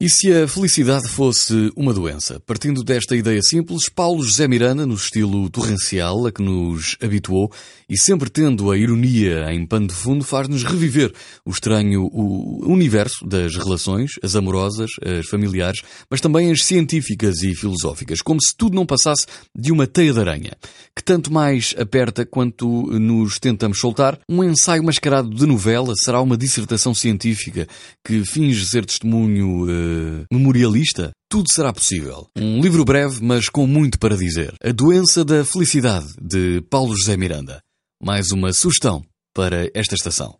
E se a felicidade fosse uma doença? Partindo desta ideia simples, Paulo José Miranda, no estilo torrencial a que nos habituou e sempre tendo a ironia em pano de fundo, faz-nos reviver o estranho o universo das relações, as amorosas, as familiares, mas também as científicas e filosóficas, como se tudo não passasse de uma teia de aranha, que tanto mais aperta quanto nos tentamos soltar. Um ensaio mascarado de novela será uma dissertação científica que finge ser testemunho uh, memorialista, tudo será possível. Um livro breve, mas com muito para dizer. A Doença da Felicidade, de Paulo José Miranda. Mais uma sugestão para esta estação.